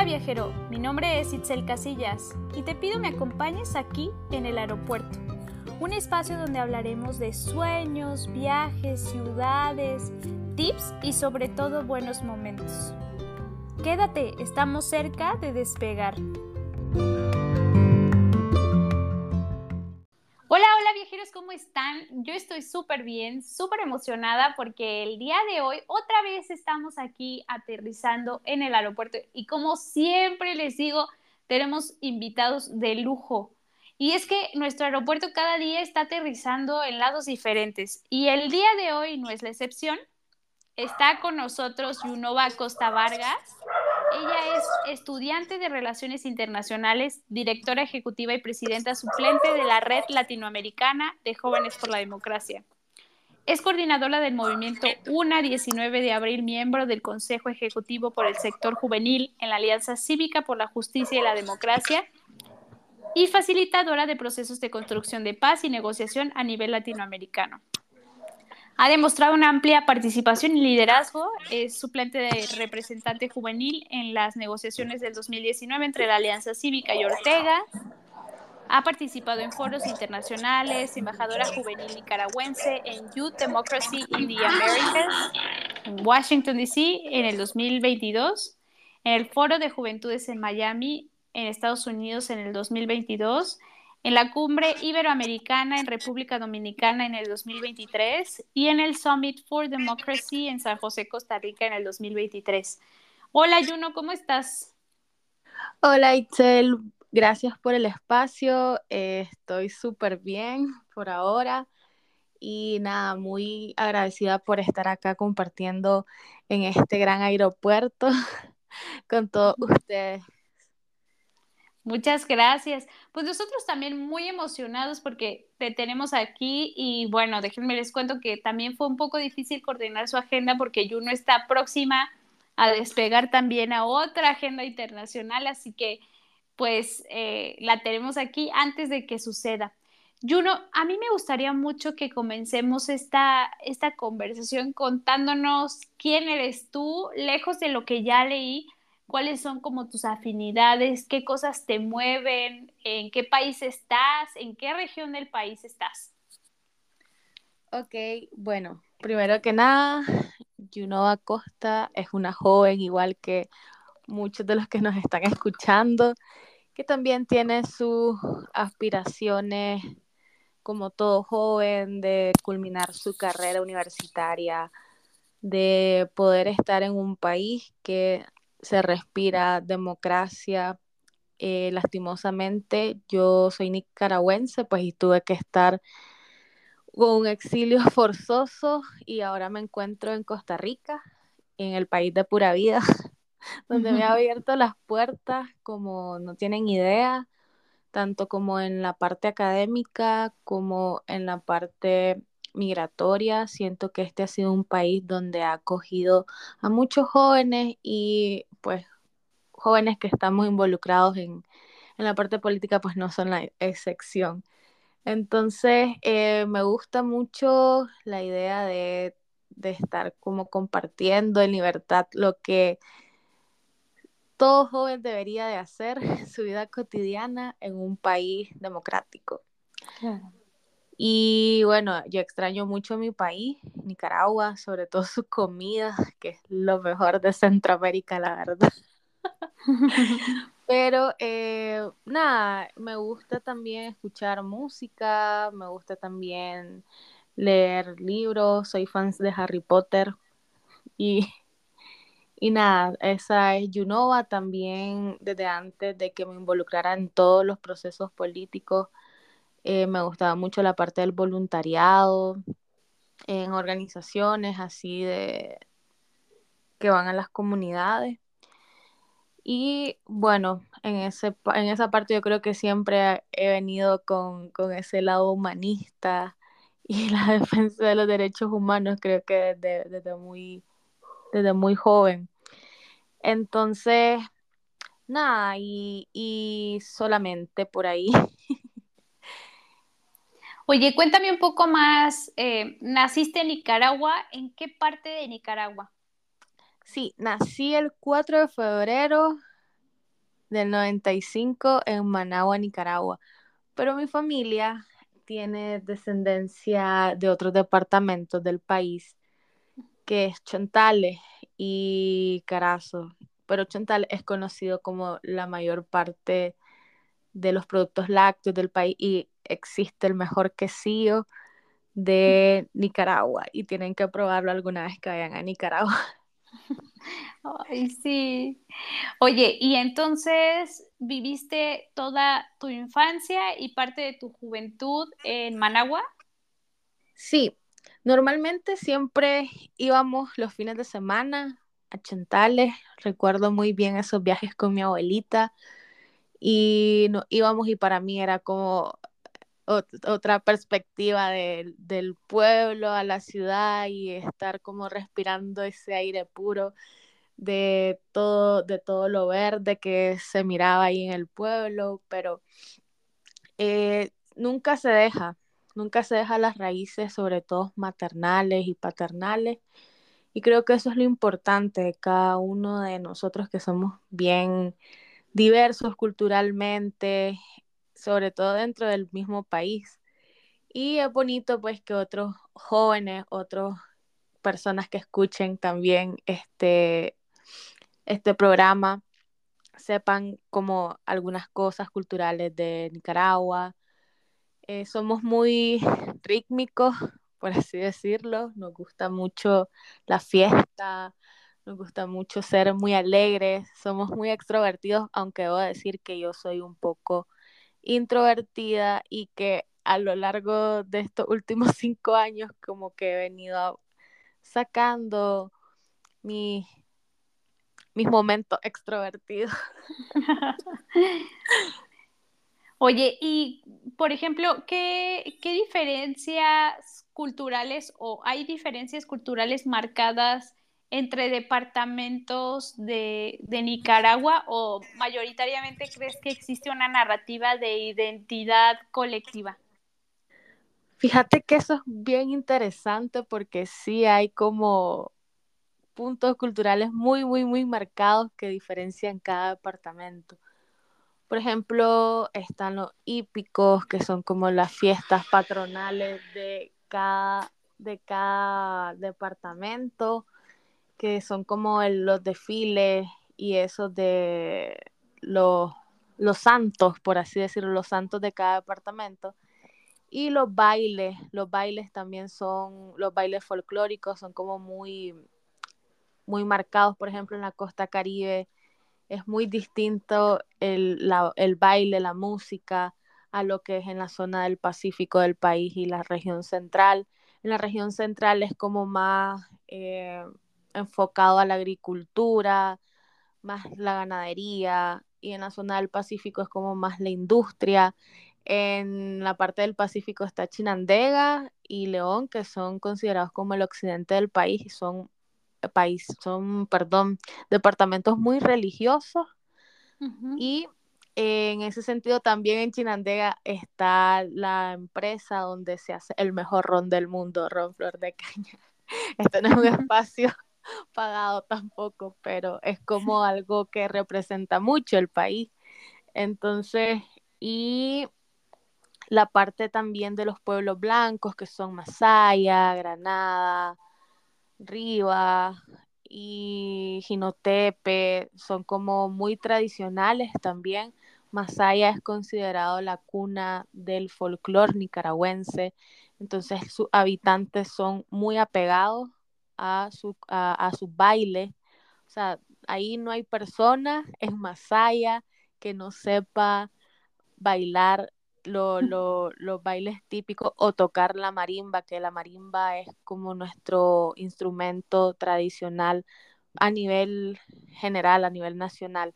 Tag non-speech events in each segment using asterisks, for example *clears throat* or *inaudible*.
Hola viajero, mi nombre es Itzel Casillas y te pido me acompañes aquí en el aeropuerto, un espacio donde hablaremos de sueños, viajes, ciudades, tips y sobre todo buenos momentos. Quédate, estamos cerca de despegar. Hola, hola viajeros, ¿cómo están? Yo estoy súper bien, súper emocionada porque el día de hoy otra vez estamos aquí aterrizando en el aeropuerto y como siempre les digo, tenemos invitados de lujo. Y es que nuestro aeropuerto cada día está aterrizando en lados diferentes y el día de hoy no es la excepción. Está con nosotros Yunova Costa Vargas, ella es estudiante de Relaciones Internacionales, directora ejecutiva y presidenta suplente de la Red Latinoamericana de Jóvenes por la Democracia. Es coordinadora del movimiento UNA 19 de abril, miembro del Consejo Ejecutivo por el Sector Juvenil en la Alianza Cívica por la Justicia y la Democracia y facilitadora de procesos de construcción de paz y negociación a nivel latinoamericano. Ha demostrado una amplia participación y liderazgo. Es suplente de representante juvenil en las negociaciones del 2019 entre la Alianza Cívica y Ortega. Ha participado en foros internacionales, embajadora juvenil nicaragüense en Youth Democracy in the Americas, en Washington, D.C. en el 2022, en el Foro de Juventudes en Miami, en Estados Unidos en el 2022 en la cumbre iberoamericana en República Dominicana en el 2023 y en el Summit for Democracy en San José, Costa Rica en el 2023. Hola Juno, ¿cómo estás? Hola Itzel, gracias por el espacio, eh, estoy súper bien por ahora y nada, muy agradecida por estar acá compartiendo en este gran aeropuerto *laughs* con todos ustedes. Muchas gracias. Pues nosotros también muy emocionados porque te tenemos aquí y bueno, déjenme les cuento que también fue un poco difícil coordinar su agenda porque Juno está próxima a despegar también a otra agenda internacional, así que pues eh, la tenemos aquí antes de que suceda. Juno, a mí me gustaría mucho que comencemos esta, esta conversación contándonos quién eres tú, lejos de lo que ya leí cuáles son como tus afinidades, qué cosas te mueven, en qué país estás, en qué región del país estás. Ok, bueno, primero que nada, Junova Costa es una joven igual que muchos de los que nos están escuchando, que también tiene sus aspiraciones como todo joven de culminar su carrera universitaria, de poder estar en un país que se respira democracia. Eh, lastimosamente, yo soy nicaragüense, pues y tuve que estar con un exilio *laughs* forzoso y ahora me encuentro en Costa Rica, en el país de pura vida, *laughs* donde me ha abierto las puertas como no tienen idea, tanto como en la parte académica como en la parte migratoria. Siento que este ha sido un país donde ha acogido a muchos jóvenes y pues jóvenes que estamos involucrados en, la parte política pues no son la excepción. Entonces, eh, me gusta mucho la idea de, de, estar como compartiendo en libertad lo que todo joven debería de hacer, *laughs* su vida cotidiana en un país democrático. Claro. Y bueno, yo extraño mucho mi país, Nicaragua, sobre todo su comida, que es lo mejor de Centroamérica, la verdad. *laughs* *laughs* Pero eh, nada, me gusta también escuchar música, me gusta también leer libros, soy fan de Harry Potter y, *laughs* y nada, esa es Junova también desde antes de que me involucrara en todos los procesos políticos eh, me gustaba mucho la parte del voluntariado en organizaciones así de que van a las comunidades. Y bueno, en, ese, en esa parte yo creo que siempre he venido con, ese lado humanista *laughs* y la defensa de los derechos humanos, creo que desde, desde, muy, desde muy joven. Entonces, nada, y, y solamente por ahí *laughs* Oye, cuéntame un poco más, eh, ¿naciste en Nicaragua? ¿En qué parte de Nicaragua? Sí, nací el 4 de febrero del 95 en Managua, Nicaragua. Pero mi familia tiene descendencia de otros departamentos del país, que es Chontales y Carazo. Pero Chontales es conocido como la mayor parte de los productos lácteos del país existe el mejor quesillo de Nicaragua y tienen que probarlo alguna vez que vayan a Nicaragua. *laughs* Ay, sí. Oye, y entonces viviste toda tu infancia y parte de tu juventud en Managua? Sí, normalmente siempre íbamos los fines de semana a Chantales. Recuerdo muy bien esos viajes con mi abuelita y no, íbamos y para mí era como otra perspectiva del pueblo a la ciudad y estar como respirando ese aire puro de todo, de todo lo verde que se miraba ahí en el pueblo, pero eh, nunca se deja, nunca se deja las raíces, sobre todo maternales y paternales. Y creo que eso es lo importante cada uno de nosotros que somos bien diversos culturalmente, sobre todo dentro del mismo país. Y es bonito pues que otros jóvenes, otras personas que escuchen también este, este programa sepan como algunas cosas culturales de Nicaragua. Eh, somos muy rítmicos, por así decirlo. Nos gusta mucho la fiesta, nos gusta mucho ser muy alegres, somos muy extrovertidos, aunque debo decir que yo soy un poco introvertida y que a lo largo de estos últimos *laughs* cinco años como que he venido sacando mi, mis momentos extrovertidos. *laughs* Oye, y por ejemplo, ¿qué, ¿qué, diferencias culturales o hay diferencias culturales marcadas entre departamentos de, Nicaragua o mayoritariamente crees que existe una narrativa de identidad colectiva? Fíjate que eso es bien interesante porque sí hay como puntos culturales muy, muy, muy marcados que diferencian cada departamento. Por ejemplo, están los hípicos, que son como las fiestas patronales de cada, de cada departamento que son como los desfiles y esos de los, los santos, por así decirlo, los santos de cada departamento. Y los bailes, los bailes también son, los bailes folclóricos son como muy, muy marcados, por ejemplo, en la costa caribe es muy distinto el, el baile, la música, a lo que es en la zona del Pacífico del país y la región central. En la región central es como más eh, enfocado a la agricultura, más la ganadería, y en la zona del Pacífico es como más la industria. En la parte del Pacífico está Chinandega y León, que son considerados como el occidente del país y son eh, país, son, perdón, departamentos muy religiosos. Y en ese sentido también en Chinandega está la empresa donde se hace el mejor ron del mundo, Ron Flor de Caña. *laughs* Este no es un *laughs* espacio *laughs* pagado tampoco, pero es como algo que representa mucho el país. Entonces, y la parte también de los pueblos blancos, que son Masaya, Granada, Rivas y Jinotepe, son como muy tradicionales también. Masaya es considerado la cuna del folclore nicaragüense, entonces sus habitantes son muy apegados a su, a, su baile. O sea, ahí no hay persona *laughs* en Masaya que no sepa bailar lo, los bailes típicos o tocar la marimba, que la marimba es como nuestro instrumento tradicional a nivel general, a nivel nacional.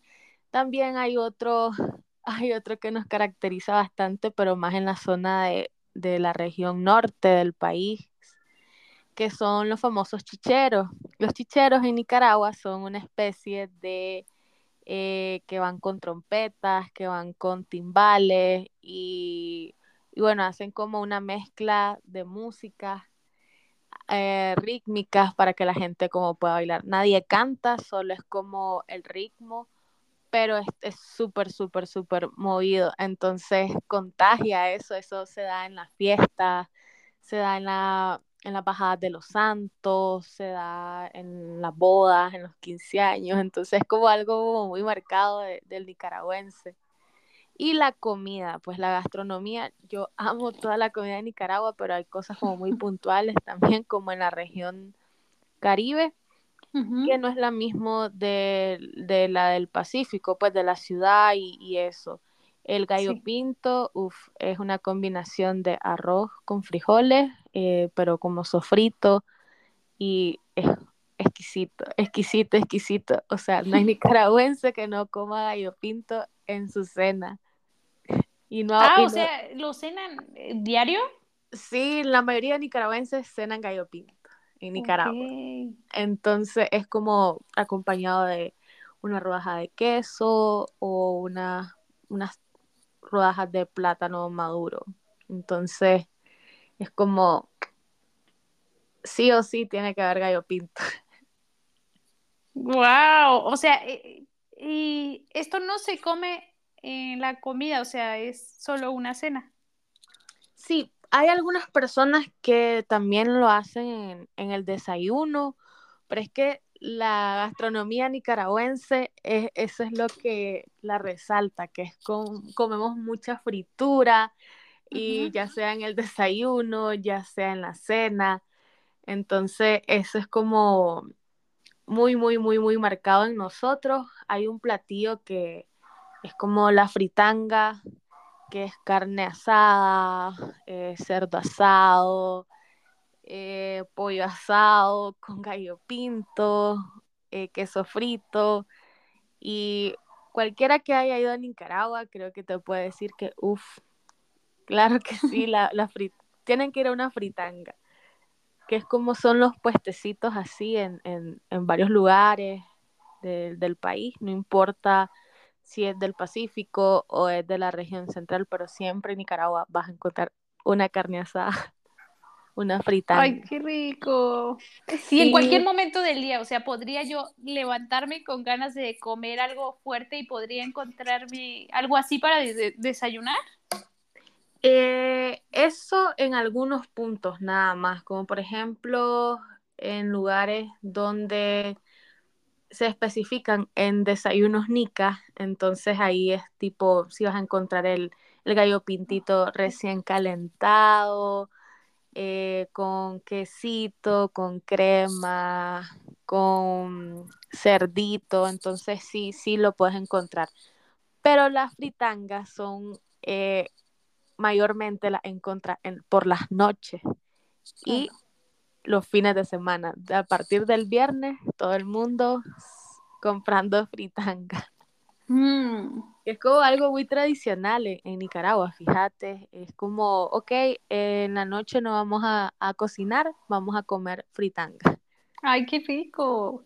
También hay otro, *laughs* hay otro que nos caracteriza bastante, pero más en la zona de, de la región norte del país, que son los famosos chicheros. Los chicheros en Nicaragua son una especie de eh, que van con trompetas, que van con timbales y, bueno, hacen como una mezcla de música eh, rítmicas para que la gente como pueda bailar. Nadie canta, solo es como el ritmo pero es súper, súper, súper movido. Entonces contagia eso, eso se da en las fiestas, se da en, la, en las bajadas de los santos, se da en las bodas, en los 15 años. Entonces es como algo muy marcado del nicaragüense. Y la comida, pues la gastronomía, yo amo toda la comida de Nicaragua, pero hay cosas como muy *laughs* puntuales también, como en la región Caribe, que no es la misma de, la del Pacífico, pues de la ciudad y, eso. El gallo pinto, uff, es una combinación de arroz con frijoles, eh, pero como sofrito y es exquisito, exquisito, exquisito. O sea, no hay nicaragüense *laughs* que no coma gallo pinto en su cena. Y no, ah, o sea, ¿lo cenan eh, diario? Sí, la mayoría de nicaragüenses cenan gallo pinto en Nicaragua. Entonces es como acompañado de una rodaja de queso o una, unas rodajas de plátano maduro. Entonces es como sí o sí tiene que haber gallo pinto. Wow, o sea, eh, y esto no se come en la comida, o sea, es solo una cena. Sí, hay algunas personas que también lo hacen en, el desayuno, pero es que la gastronomía nicaragüense, es, eso es lo que la resalta, que es con, comemos mucha fritura, y ya sea en el desayuno, ya sea en la cena. Entonces, eso es como muy, muy, muy, muy marcado en nosotros. Hay un platillo que es como la fritanga, que es carne asada, eh, cerdo asado, eh, pollo asado con gallo pinto, eh, queso frito. Y cualquiera que haya ido a Nicaragua, creo que te puede decir que, uff, claro que sí, la, la tienen que ir a una fritanga, que es como son los puestecitos así en, en, en varios lugares del país, no importa si es del Pacífico o es de la región central, pero siempre en Nicaragua vas a encontrar una carne asada, *laughs* una frita. Ay, qué rico. Sí. En cualquier momento del día, o sea, podría yo levantarme con ganas de comer algo fuerte y podría encontrarme algo así para desayunar. Eh, eso en algunos puntos nada más, como por ejemplo en lugares donde se especifican en desayunos nica, entonces ahí es tipo, si vas a encontrar el, gallo pintito recién calentado, eh, con quesito, con crema, con cerdito, entonces sí, sí lo puedes encontrar. Pero las fritangas son eh, mayormente las encuentras por las noches y los fines de semana. A partir del viernes, todo el mundo comprando fritanga. Mm. Es como algo muy tradicional en, Nicaragua, fíjate. Es como, ok, en la noche no vamos a, cocinar, vamos a comer fritanga. Ay, qué rico.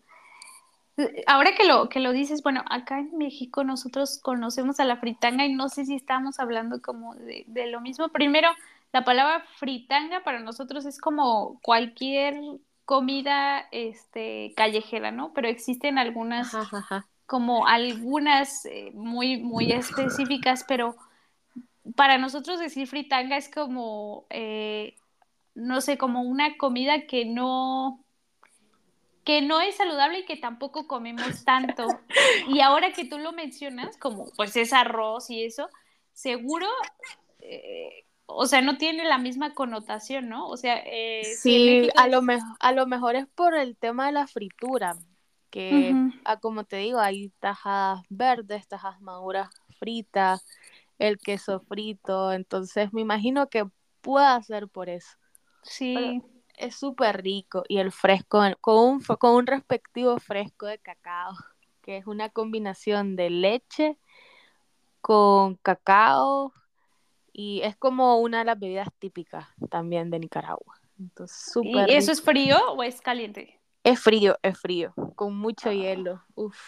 Ahora que lo, que lo dices, bueno, acá en México nosotros conocemos a la fritanga y no sé si estamos hablando como de, de lo mismo. Primero, la palabra fritanga para nosotros es como cualquier comida este, callejera, ¿no? Pero existen algunas, como algunas eh, muy, muy específicas, pero para nosotros decir fritanga es como, eh, no sé, como una comida que no, que no es saludable y que tampoco comemos tanto. *laughs* Y ahora que tú lo mencionas, como pues es arroz y eso, seguro eh, o sea, no tiene la misma connotación, ¿no? O sea, eh, sí, a, lo mejor, a lo mejor es por el tema de la fritura, que ah, como te digo, hay tajadas verdes, tajadas maduras fritas, el queso frito, entonces me imagino que pueda ser por eso. Sí. Es súper rico y el fresco, con un, con un respectivo fresco de cacao, que es una combinación de leche con cacao, y es como una de las bebidas típicas también de Nicaragua. Entonces, ¿Y eso es frío o es caliente? Es frío, es frío, con mucho ah. hielo. Uf,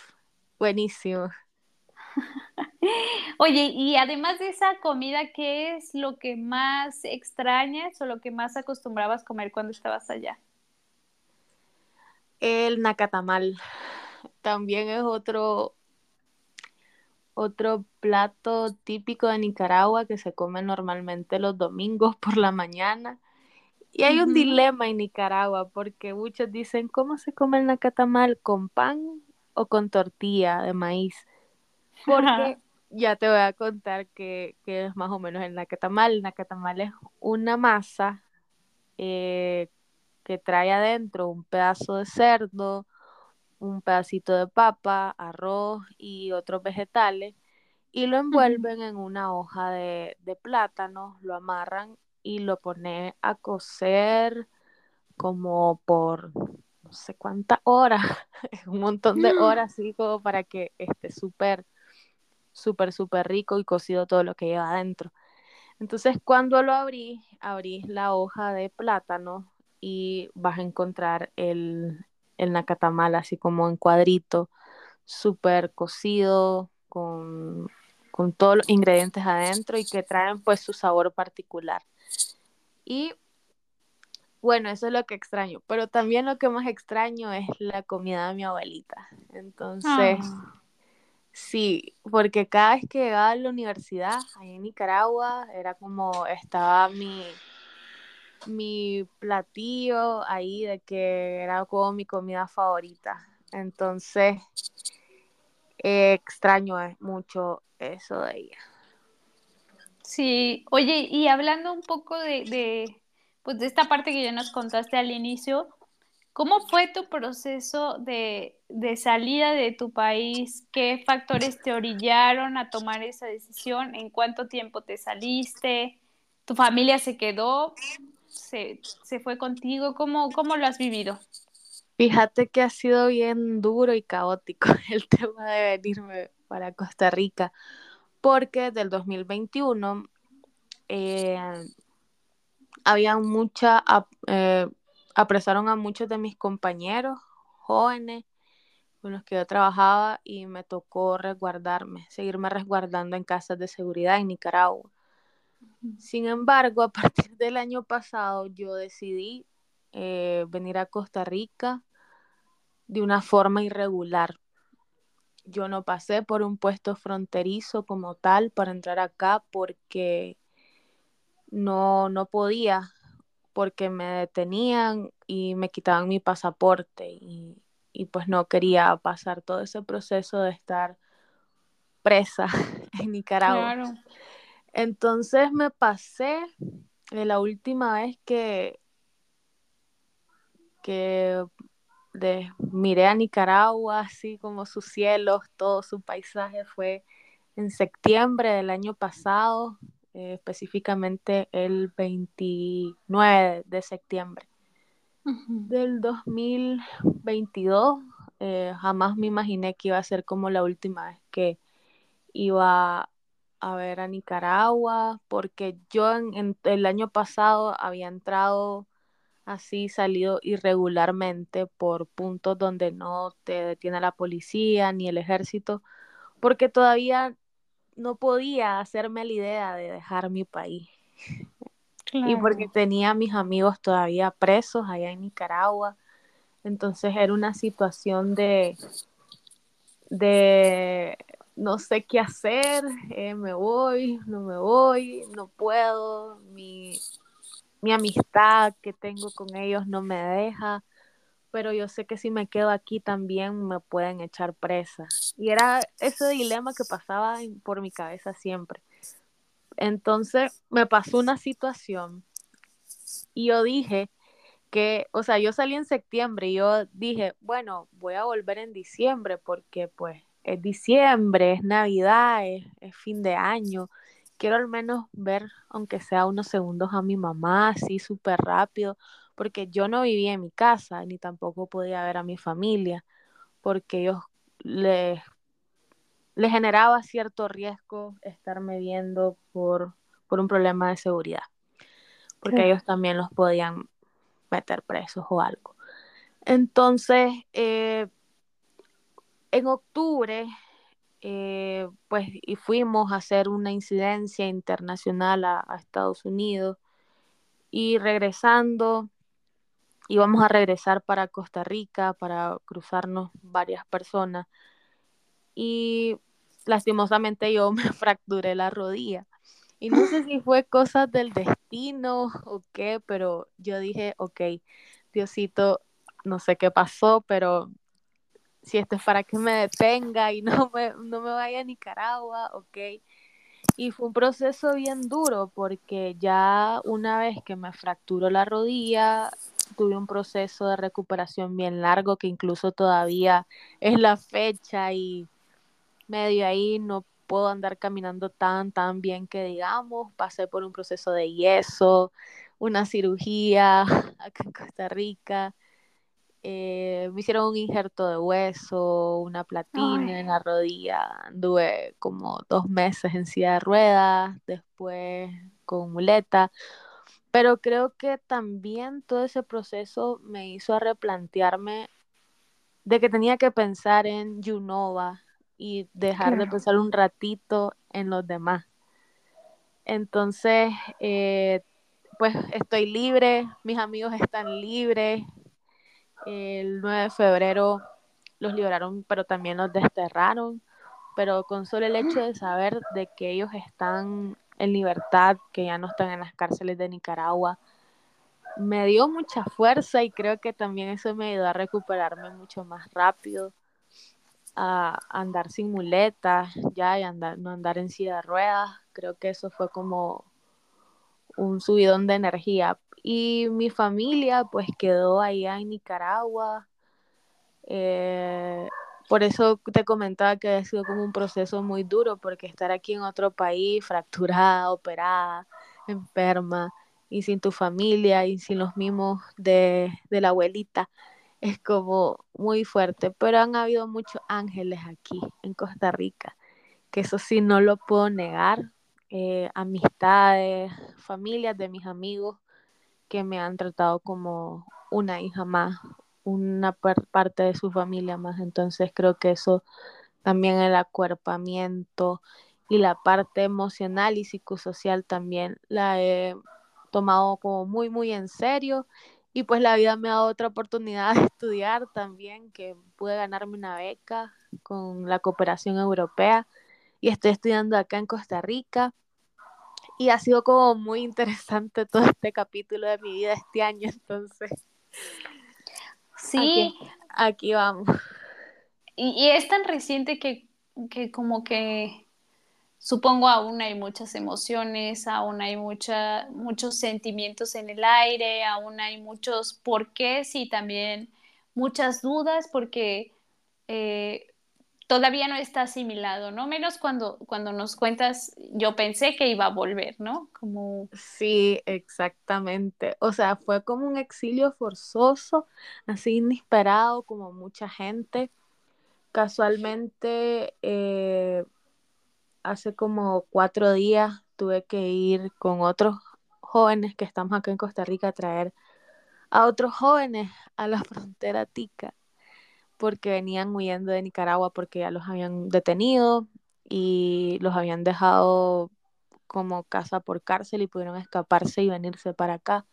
buenísimo. *laughs* Oye, y además de esa comida, ¿qué es lo que más extrañas o lo que más acostumbrabas comer cuando estabas allá? El nacatamal. También es otro, otro plato típico de Nicaragua que se come normalmente los domingos por la mañana. Y hay un dilema en Nicaragua porque muchos dicen, ¿cómo se come el nacatamal? ¿Con pan o con tortilla de maíz? *laughs* Porque ya te voy a contar que, es más o menos el nacatamal. El nacatamal es una masa eh, que trae adentro un pedazo de cerdo, un pedacito de papa, arroz y otros vegetales y lo envuelven en una hoja de, plátano, lo amarran y lo ponen a cocer como por no sé cuántas horas, *laughs* un montón de horas, así como para que esté súper, súper, súper rico y cocido todo lo que lleva adentro. Entonces, cuando lo abrí, abrí la hoja de plátano y vas a encontrar el, el nacatamal así como en cuadrito, súper cocido, con, con todos los ingredientes adentro y que traen pues su sabor particular. Y bueno, eso es lo que extraño, pero también lo que más extraño es la comida de mi abuelita. Entonces, ah. Sí, porque cada vez que llegaba a la universidad, ahí en Nicaragua, era como estaba mi, mi platillo ahí de que era como mi comida favorita. Entonces, extraño mucho eso de ella. Sí, oye, y hablando un poco de, de, pues de esta parte que ya nos contaste al inicio, ¿cómo fue tu proceso de, de salida de tu país? ¿Qué factores te orillaron a tomar esa decisión? ¿En cuánto tiempo te saliste? ¿Tu familia se quedó? ¿Se, se fue contigo? ¿Cómo, ¿Cómo lo has vivido? Fíjate que ha sido bien duro y caótico *laughs* el tema de venirme para Costa Rica, porque del 2021 eh, había mucha, eh, apresaron a muchos de mis compañeros jóvenes con los que yo trabajaba y me tocó resguardarme, seguirme resguardando en casas de seguridad en Nicaragua. Sin embargo, a *laughs* partir del año pasado yo decidí eh, venir a Costa Rica de una forma irregular yo no pasé por un puesto fronterizo como tal para entrar acá porque no, no podía, porque me detenían y me quitaban mi pasaporte y, pues no quería pasar todo ese proceso de estar presa *laughs* en Nicaragua. Entonces me pasé de la última vez que, que de, miré a Nicaragua, así como sus cielos, todo su paisaje fue en septiembre del año pasado, eh, específicamente el 29 de septiembre del 2022. Eh, jamás me imaginé que iba a ser como la última vez que iba a ver a Nicaragua, porque yo en el año pasado había entrado así salido irregularmente por puntos donde no te detiene la policía ni el ejército, porque todavía no podía hacerme la idea de dejar mi país. Y porque tenía a mis amigos todavía presos allá en Nicaragua. Entonces era una situación de, de no sé qué hacer, eh, me voy, no me voy, no puedo, mi, mi amistad que tengo con ellos no me deja, pero yo sé que si me quedo aquí también me pueden echar presa. Y era ese dilema que pasaba por mi cabeza siempre. Entonces me pasó una situación y yo dije que, o sea, yo salí en septiembre y yo dije, bueno, voy a volver en diciembre porque pues es diciembre, es Navidad, es, es fin de año quiero al menos ver, aunque sea unos segundos, a mi mamá así súper rápido, porque yo no vivía en mi casa, ni tampoco podía ver a mi familia, porque ellos les, les generaba cierto riesgo estarme viendo por, por un problema de seguridad, porque ellos también los podían meter presos o algo. Entonces, eh, en octubre eh, pues y fuimos a hacer una incidencia internacional a, Estados Unidos y regresando íbamos a regresar para Costa Rica para cruzarnos varias personas y lastimosamente yo *laughs* me fracturé la rodilla. Y no sé si fue cosa del destino o qué, pero yo dije, ok, Diosito, no sé qué pasó, pero si esto es para que me detenga y *laughs* no me, no me vaya a Nicaragua, ok. Y fue un proceso bien duro porque ya una vez que me fracturó la rodilla, tuve un proceso de recuperación bien largo que incluso todavía es la fecha y medio ahí no puedo andar caminando tan, tan bien que digamos. Pasé por un proceso de yeso, una cirugía *laughs* acá en Costa Rica. Eh, me hicieron un injerto de hueso, una platina en la rodilla. Anduve como dos meses en silla de ruedas, después con muleta. Pero creo que también todo ese proceso me hizo replantearme de que tenía que pensar en Junova y dejar de pensar un ratito en los demás. Entonces, eh, pues estoy libre, mis amigos están libres, el 9 de febrero los liberaron, pero también los desterraron. Pero con solo el hecho *gasps* de saber de que ellos están en libertad, que ya no están en las cárceles de Nicaragua, me dio mucha fuerza y creo que también eso me ayudó a recuperarme mucho más rápido, a andar sin muletas, ya y andar, no andar en silla de ruedas. Creo que eso fue como un subidón de energía. Y mi familia pues quedó allá en Nicaragua. Eh, por eso te comentaba que ha sido como un proceso muy duro, porque estar aquí en otro país, fracturada, operada, enferma, y sin tu familia y sin los mimos de, de la abuelita, es como muy fuerte. Pero han habido muchos ángeles aquí en Costa Rica, que eso sí no lo puedo negar. Eh, amistades, familias de mis amigos que me han tratado como una hija más, una parte de su familia más. Entonces creo que eso también el acuerpamiento y la parte emocional y psicosocial también la he tomado como muy, muy en serio. Y pues la vida me ha dado otra oportunidad *laughs* de estudiar también, que pude ganarme una beca con la cooperación europea y estoy estudiando acá en Costa Rica y ha sido como muy interesante *laughs* todo este capítulo de mi vida este año, entonces. Sí. Aquí, vamos. Y, es tan reciente que, que, como que supongo aún hay muchas emociones, aún hay mucha, muchos sentimientos en el aire, aún hay muchos porqués y también muchas dudas porque eh, todavía no está asimilado, ¿no? Menos cuando, cuando nos cuentas, yo pensé que iba a volver, ¿no? Como... Sí, exactamente. O sea, fue como un exilio forzoso, así inesperado, como mucha gente. Casualmente, eh, hace como cuatro días tuve que ir con otros jóvenes que estamos acá en Costa Rica a traer a otros jóvenes a la *laughs* frontera tica porque venían huyendo de Nicaragua porque ya los habían detenido y los habían dejado como casa por cárcel y pudieron escaparse y venirse para acá.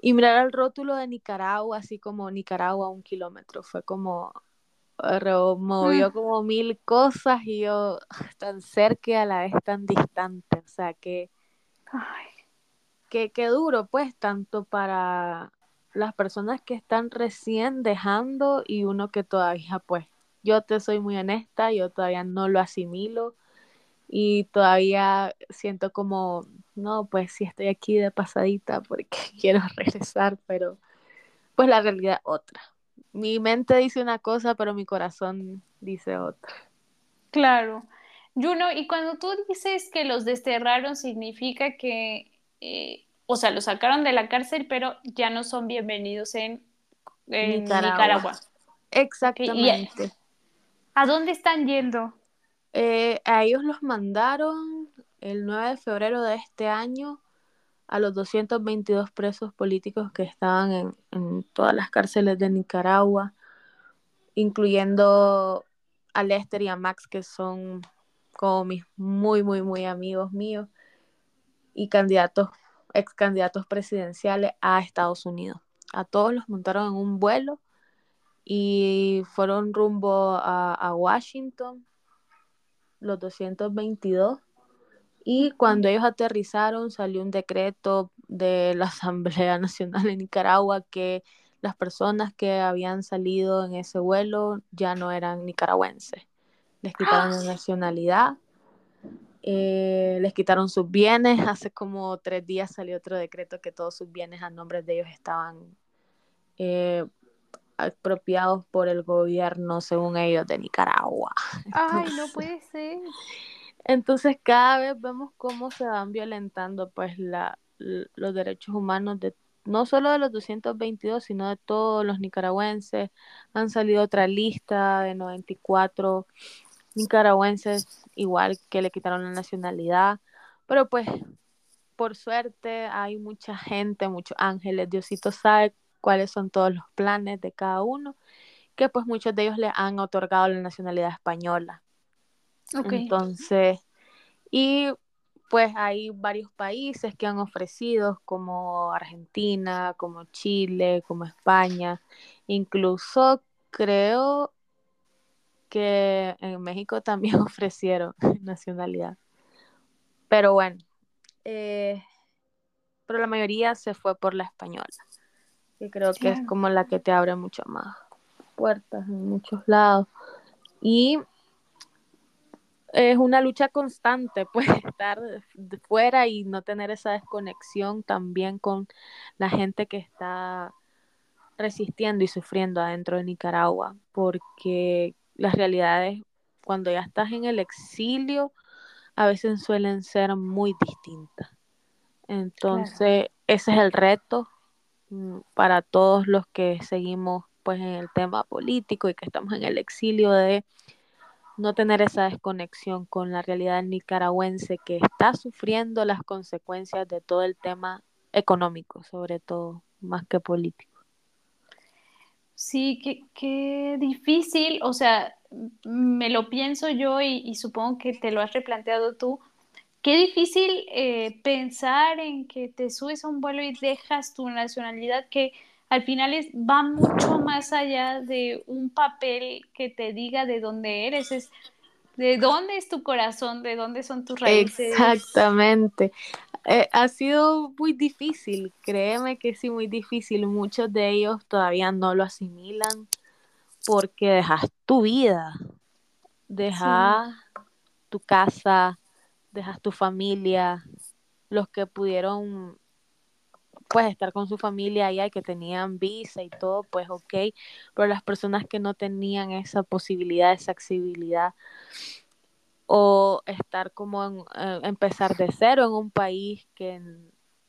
Y mirar el rótulo de Nicaragua, así como Nicaragua un kilómetro, fue como, movió mm. como mil cosas y yo *laughs* tan cerca y a la vez tan distante, o sea que, que, que duro pues, tanto para las personas que están recién dejando y uno que todavía, pues, yo te soy muy honesta, yo todavía no lo asimilo y todavía siento como, no, pues sí estoy aquí de pasadita porque *laughs* quiero regresar, pero pues la realidad otra. Mi mente dice una cosa, pero mi corazón dice otra. Claro. Juno, y cuando tú dices que los desterraron, significa que eh, o sea, los sacaron de la cárcel, pero ya no son bienvenidos en, Nicaragua. Exactamente. a, dónde están yendo? Eh, a ellos los mandaron el 9 de febrero de este año a los 222 presos políticos que estaban en, en todas las cárceles de Nicaragua, incluyendo a Lester y a Max, que son como mis muy, muy, muy amigos míos y candidatos ex candidatos presidenciales a Estados Unidos. A todos los montaron en un vuelo y fueron rumbo a, Washington los 222 y cuando ellos aterrizaron salió un decreto de la *laughs* Asamblea Nacional de Nicaragua que las personas que habían salido en ese vuelo ya no eran nicaragüenses. Les quitaron la nacionalidad, eh, les quitaron sus bienes. Hace como tres días salió otro decreto que todos sus bienes a nombre de ellos estaban eh, apropiados por el gobierno, según ellos, de Nicaragua. *laughs* Ay, no puede ser. Entonces cada vez vemos cómo se van violentando pues la, los derechos humanos de no solo de los 222, sino de todos los nicaragüenses. Han salido otra lista de 94 nicaragüenses, igual que le quitaron la nacionalidad. Pero pues, por suerte, hay mucha gente, muchos ángeles. Diosito sabe cuáles son todos los planes de cada uno, que pues muchos de ellos le han otorgado la nacionalidad española. Entonces, y pues hay varios países que han ofrecido, como Argentina, como Chile, como España, incluso creo que en México también *laughs* ofrecieron *laughs* nacionalidad. Pero bueno, eh, pero la mayoría se fue por la española, que creo que es como la que te abre mucho más puertas en muchos lados. Y es una lucha constante, *laughs* pues estar fuera y no tener esa desconexión también con la gente que está resistiendo y sufriendo adentro de Nicaragua, porque las realidades cuando ya estás en el exilio a veces suelen ser muy distintas. Entonces, ese es el reto mm, para todos los que seguimos pues en el tema político y que estamos en el exilio de no tener esa desconexión con la realidad nicaragüense que está sufriendo las consecuencias de todo el tema económico, sobre todo, más que político. Sí, qué, difícil, o sea, me lo pienso yo y, supongo que te lo has replanteado tú, qué difícil eh, pensar en que te subes a un vuelo y dejas tu nacionalidad que al final es, va mucho más allá de un papel que te diga de dónde eres, es de dónde es tu corazón, de dónde son tus raíces. Exactamente. Eh, ha sido muy difícil, créeme que sí, muy difícil. Muchos de ellos todavía no lo asimilan porque dejas tu vida, dejas tu casa, dejas tu familia, los que pudieron pues estar con su familia allá y que tenían visa y todo, pues ok, pero las personas que no tenían esa posibilidad, esa accesibilidad o estar como en, eh, empezar de cero en un país que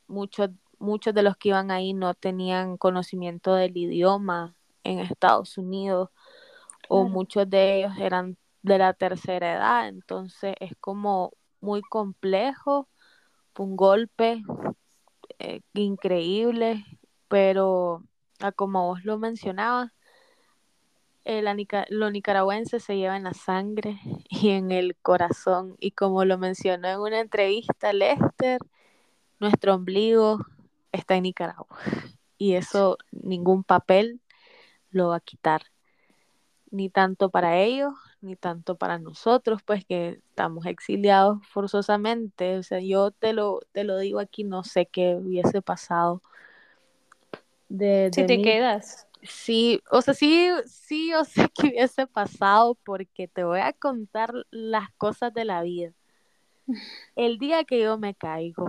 muchos muchos de los que iban ahí no tenían conocimiento del idioma en Estados Unidos o muchos de ellos eran de la tercera edad, entonces es como muy complejo, un golpe eh, increíbles, pero como vos lo mencionabas, eh, lo nicaragüense se lleva en la sangre y en el corazón. Y como lo mencionó en una entrevista Lester, nuestro ombligo está en Nicaragua. Y eso ningún papel lo va a quitar. Ni tanto para ellos, ni tanto para nosotros, pues que estamos exiliados forzosamente. O sea, yo te lo, te lo digo aquí, no sé qué hubiese pasado. De, si te quedas. Sí, o sea, sí, sí, yo sé *laughs* que hubiese pasado porque te voy a contar las cosas de la vida. El día que yo me caigo,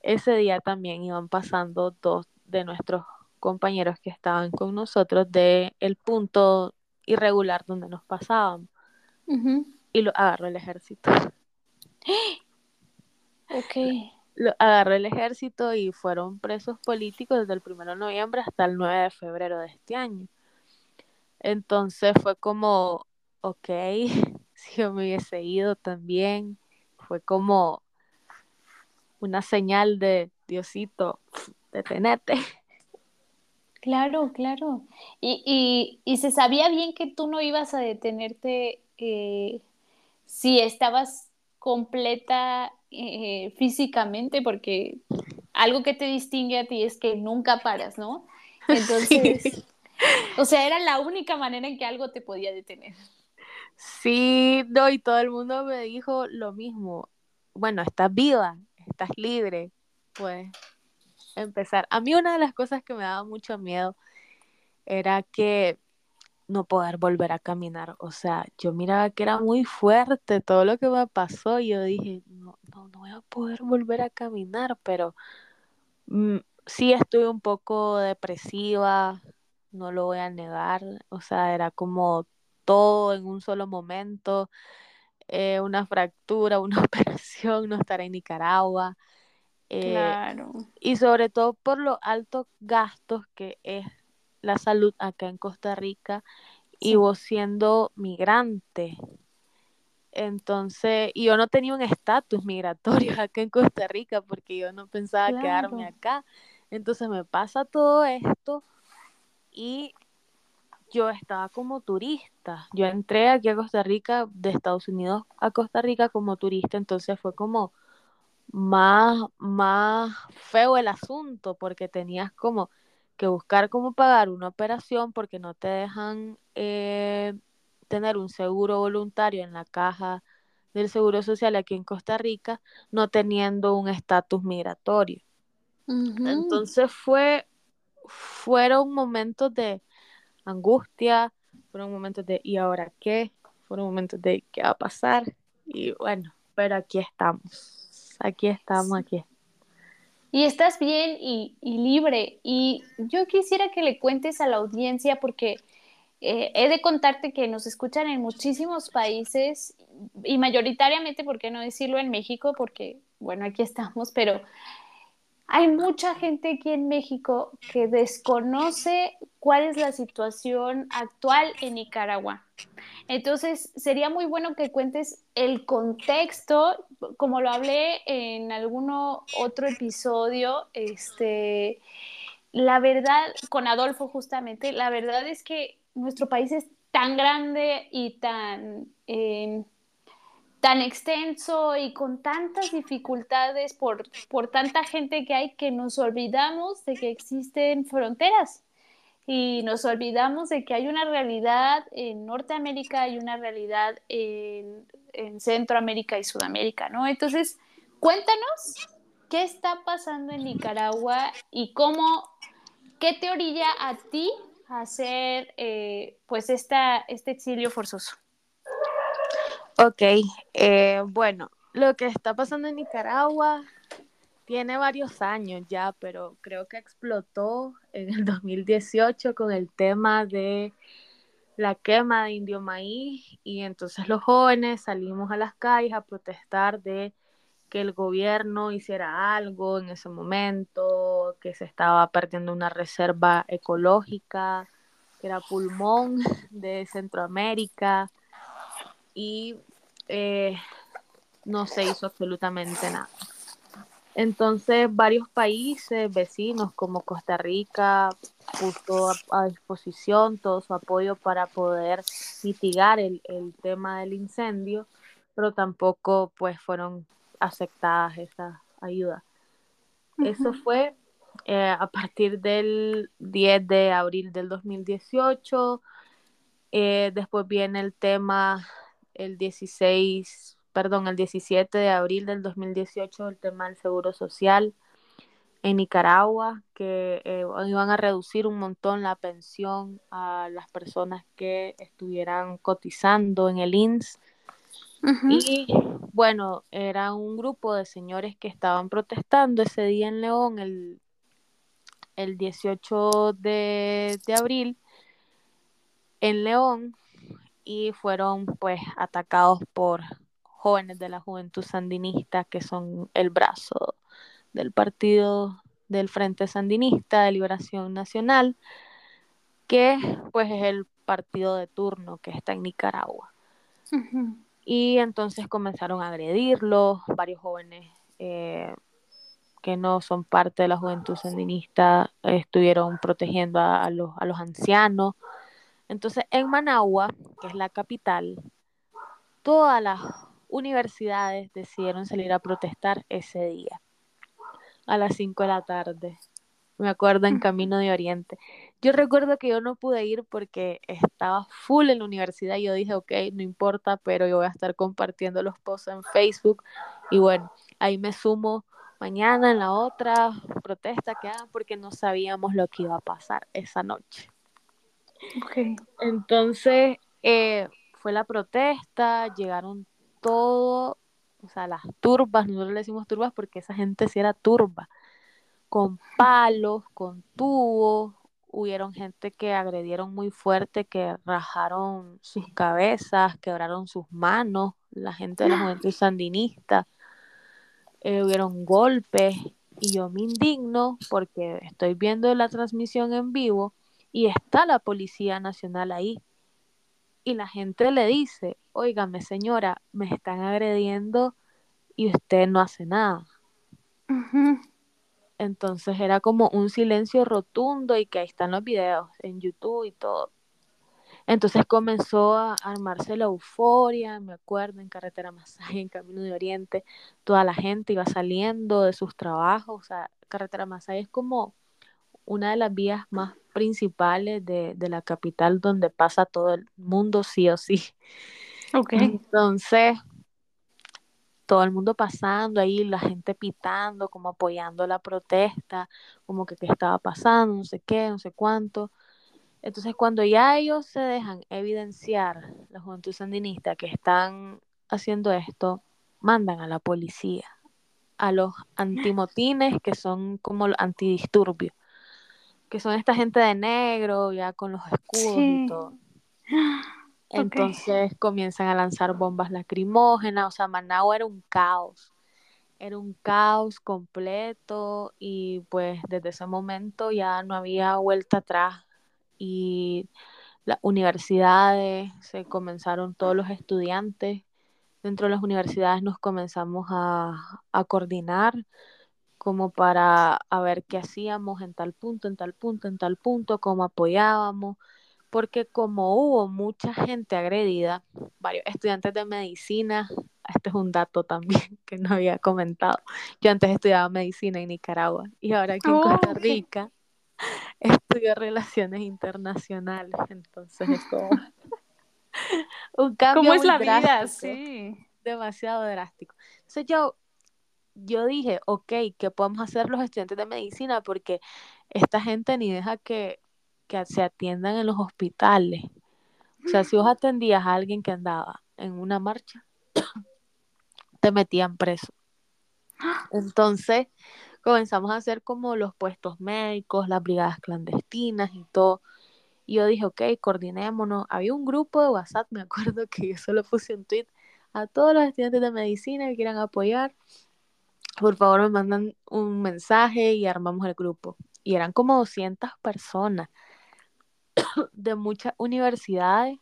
ese día también iban pasando dos de nuestros compañeros que estaban con nosotros de el punto irregular donde nos pasábamos y lo agarró el ejército. Ok. Lo agarró el ejército y fueron presos políticos desde el 1 de noviembre hasta el 9 de febrero de este año. Entonces fue como, ok, *laughs* si yo me hubiese ido también, fue como una señal de Diosito, *laughs* detenete. Claro, claro. Y, y, se sabía bien que tú no ibas a detenerte eh, si estabas completa eh, físicamente, porque algo que te distingue a ti es que nunca paras, ¿no? *laughs* Entonces, o sea, era la única manera en que algo te podía detener. Sí, no, y todo el mundo me dijo lo mismo. Bueno, estás viva, estás libre, pues empezar. A mí una de las cosas que me daba mucho miedo era que no poder volver a caminar. O sea, yo miraba que era muy fuerte todo lo que me pasó y yo dije, no, no, no voy a poder volver a caminar, pero mm, sí estuve un poco depresiva, no lo voy a negar. O sea, era como todo en un solo momento. Eh, una fractura, una *laughs* operación, no estar en Nicaragua. Eh, Claro, y sobre todo por los altos gastos que es la salud acá en Costa Rica y sí, vos siendo migrante. Entonces, y yo no tenía un estatus migratorio *laughs* acá en Costa Rica porque yo no pensaba quedarme acá. Entonces me pasa todo esto y yo estaba como turista. Yo entré aquí a Costa Rica, de Estados Unidos a Costa Rica como turista, entonces fue como más, más feo el asunto porque tenías como que buscar cómo pagar una operación porque no te dejan eh, tener un seguro voluntario en la caja del Seguro Social aquí en Costa Rica, no teniendo un estatus migratorio. Entonces fue, fueron momentos de angustia, fueron momentos de ¿y ahora qué? Fueron momentos de ¿qué va a pasar? Y bueno, pero aquí estamos, aquí estamos, aquí. Y estás bien y, libre. Y yo quisiera que le cuentes a la audiencia porque eh, he de contarte que nos escuchan en muchísimos países y mayoritariamente, ¿por qué no decirlo en México? Porque, bueno, aquí estamos, pero hay mucha gente aquí en México que desconoce cuál es la situación actual en Nicaragua. Entonces, sería muy bueno que cuentes el contexto, como lo hablé en alguno otro episodio, este, la verdad, con Adolfo justamente, la verdad es que nuestro país es tan grande y tan, eh, tan extenso y con tantas dificultades por, por tanta gente que hay que nos olvidamos de que existen fronteras y nos olvidamos de que hay una realidad en Norteamérica y una realidad en, en Centroamérica y Sudamérica, ¿no? Entonces, cuéntanos qué está pasando en Nicaragua y cómo, qué te orilla a ti a hacer eh, pues esta, este exilio forzoso. Ok, eh, bueno, lo que está pasando en Nicaragua tiene varios años ya, pero creo que explotó en el *laughs* 2018 con el tema de la quema de indio maíz y entonces los jóvenes salimos a las calles a protestar de que el gobierno hiciera algo en ese momento, que se estaba perdiendo una reserva ecológica, que era pulmón de Centroamérica y eh, no se hizo absolutamente nada. Entonces, varios países vecinos como Costa Rica puso a, a disposición todo su apoyo para poder mitigar el, el, tema del incendio, pero tampoco pues fueron aceptadas esas ayudas. Uh -huh. Eso fue eh, a partir del 10 de abril del 2018. Eh, después viene el tema el 16 perdón, el 17 de abril del 2018 el tema del seguro social en Nicaragua, que eh, iban a reducir un montón la pensión a las personas que estuvieran cotizando en el INS. Uh -huh. Y bueno, era un grupo de señores que estaban protestando ese día en León, el, el 18 de, de abril, en León, y fueron pues atacados por jóvenes de la juventud sandinista que son el brazo del partido del Frente Sandinista de Liberación Nacional, que pues es el partido de turno que está en Nicaragua. Uh -huh. Y entonces comenzaron a agredirlos, varios jóvenes eh, que no son parte de la juventud sandinista estuvieron protegiendo a, a, los, a los ancianos. Entonces en Managua, que es la capital, todas las universidades decidieron salir a protestar ese día, a las 5 de la tarde. Me acuerdo en *laughs* Camino de Oriente. Yo recuerdo que yo no pude ir porque estaba full en la universidad y yo dije, ok, no importa, pero yo voy a estar compartiendo los posts en Facebook y bueno, ahí me sumo mañana en la otra protesta que hagan porque no sabíamos lo que iba a pasar esa noche. Ok. Entonces, eh, fue la protesta, llegaron todo, o sea, las turbas, nosotros le decimos turbas porque esa gente sí era turba, con palos, con tubos, hubieron gente que agredieron muy fuerte, que rajaron sus cabezas, quebraron sus manos, la gente de la *gasps* juventud sandinista, eh, hubieron golpes y yo me indigno porque estoy viendo la transmisión en vivo y está la Policía Nacional ahí. Y la gente le dice, óigame señora, me están agrediendo y usted no hace nada. Entonces era como un silencio rotundo y que ahí están los videos en YouTube y todo. Entonces comenzó a armarse la euforia, me acuerdo, en Carretera Masaya, en Camino de Oriente, toda la gente iba saliendo de sus trabajos, o sea, Carretera Masaya es como una de las vías más principales de, de la capital donde pasa todo el mundo sí o sí. Ok. Entonces, todo el mundo pasando ahí, la gente pitando, como apoyando la protesta, como que qué estaba pasando, no sé qué, no sé cuánto. Entonces, cuando ya ellos se dejan evidenciar, la juventud sandinista, que están haciendo esto, mandan a la policía, a los antimotines, que son como los antidisturbios, que son esta gente de negro, ya con los escudos y todo. *gasps* Entonces comienzan a lanzar bombas lacrimógenas, o sea, Managua era un caos, era un caos completo y pues desde ese momento ya no había vuelta atrás y las universidades, se comenzaron todos los estudiantes, dentro de las universidades nos comenzamos a, a coordinar como para a ver qué hacíamos en tal punto, en tal punto, en tal punto, cómo apoyábamos, porque como hubo mucha gente agredida, varios estudiantes de medicina, este es un dato también *laughs* que no había comentado, yo antes estudiaba medicina en Nicaragua y ahora aquí en Costa. Rica *laughs* estudio relaciones internacionales, entonces es como *laughs* un cambio ¿Cómo es muy la vida? drástico, Sí. demasiado drástico. Entonces yo, yo dije, ok, ¿qué podemos hacer los estudiantes de medicina? Porque esta gente ni deja que, que se atiendan en los hospitales. O sea, si vos atendías a alguien que andaba en una marcha, *clears throat* te metían preso. Entonces comenzamos a hacer como los puestos médicos, las brigadas clandestinas y todo. Y yo dije, ok, coordinémonos. Había un grupo de WhatsApp, *laughs* me acuerdo que yo solo puse un tweet a todos los estudiantes de medicina que quieran apoyar. Por favor, me mandan un mensaje y armamos el grupo. Y eran como 200 personas *coughs* de muchas universidades.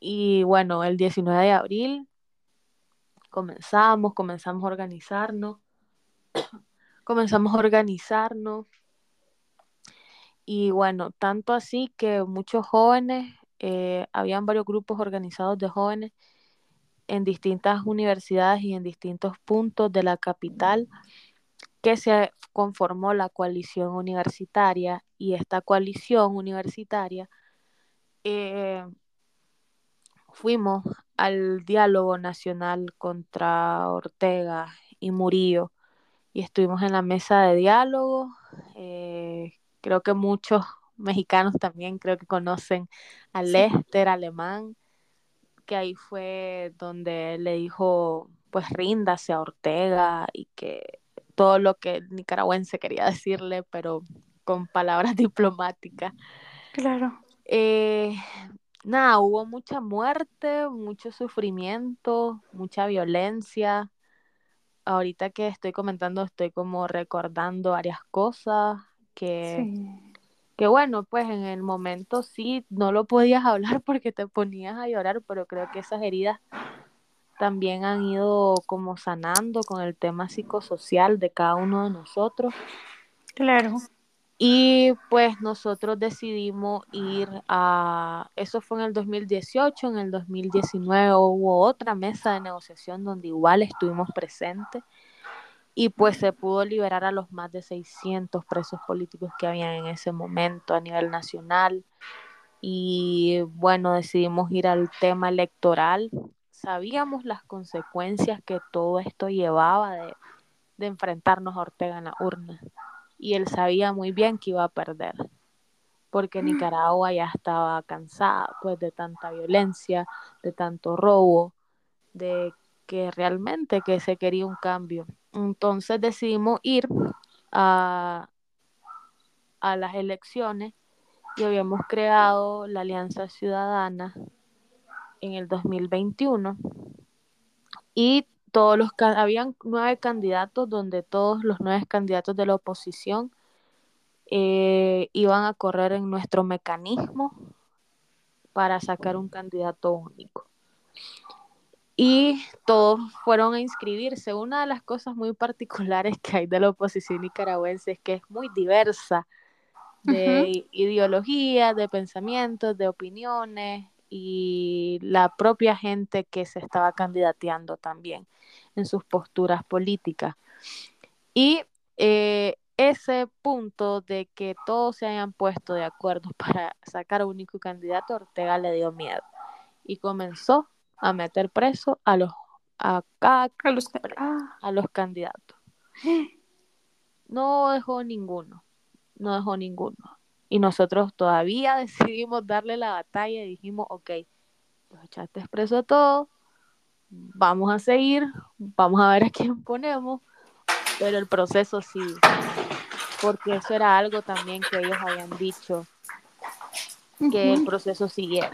Y bueno, el 19 de abril comenzamos, comenzamos a organizarnos, *coughs* comenzamos a organizarnos y bueno, tanto así que muchos jóvenes, eh, habían varios grupos organizados de jóvenes en distintas universidades y en distintos puntos de la capital que se conformó la coalición universitaria y esta coalición universitaria eh, fuimos al diálogo nacional contra Ortega y Murillo y estuvimos en la mesa de diálogo. Eh, creo que muchos mexicanos también creo que conocen a Sí. Lester Alemán, que ahí fue donde le dijo, pues ríndase a Ortega y que todo lo que el nicaragüense quería *laughs* decirle, pero con palabras *laughs* diplomáticas. Claro. Eh, nada, hubo mucha muerte, mucho sufrimiento, mucha violencia. Ahorita que estoy comentando, estoy como recordando varias cosas que, Sí. Que bueno, pues en el momento sí, no lo podías *laughs* hablar porque te ponías a llorar, pero creo que esas heridas también han ido como sanando con el tema psicosocial de cada uno de nosotros. Claro. Y pues nosotros decidimos ir a, eso fue en el 2018, en el 2019 hubo otra mesa de negociación donde igual estuvimos presentes y pues se pudo liberar a los más de 600 presos políticos que habían en ese momento a nivel nacional. Y bueno, decidimos ir al tema electoral. Sabíamos las consecuencias que todo esto llevaba de, de enfrentarnos a Ortega en la urna. Y él sabía muy bien que iba a perder, porque Nicaragua ya estaba cansada pues de tanta violencia, de tanto robo, de que realmente que se quería un cambio. Entonces decidimos ir a, a las elecciones y habíamos creado la Alianza Ciudadana en el 2021 y todos los habían nueve candidatos donde todos los nueve candidatos de la oposición eh, iban a correr en nuestro mecanismo para sacar un candidato único y todos fueron a inscribirse. Una de las cosas muy particulares que hay de la oposición nicaragüense es que es muy diversa de ideologías, de pensamientos, de opiniones y la propia gente que se estaba candidateando también en sus posturas políticas. Y eh, ese punto de que todos se hayan puesto de acuerdo para sacar un único candidato, Ortega le dio miedo y comenzó a meter preso a los a, a, los, ah. a los candidatos. No dejó ninguno, no dejó ninguno. Y nosotros todavía *laughs* decidimos darle la batalla y dijimos, ok, los echaste preso a todos, vamos a seguir, vamos a ver a quién ponemos, pero el proceso sí, porque eso era algo también que ellos habían dicho, que el proceso siguiera.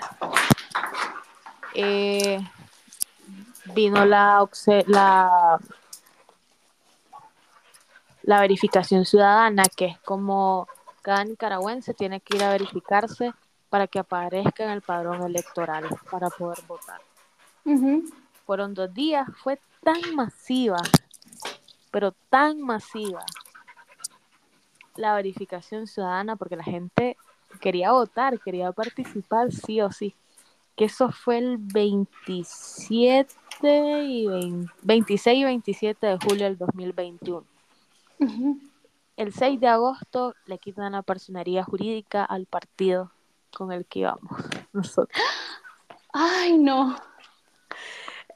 Eh, vino la, la, la verificación ciudadana, que es como cada nicaragüense tiene que ir a verificarse para que aparezca en el padrón electoral para poder votar. Fueron dos días, fue tan masiva, pero tan masiva la verificación ciudadana porque la gente quería votar, quería participar sí o sí que eso fue el 27 y 26 y 27 de julio del 2021. El 6 de agosto le quitan la personería jurídica al partido con el que íbamos *laughs* nosotros. Ay, no.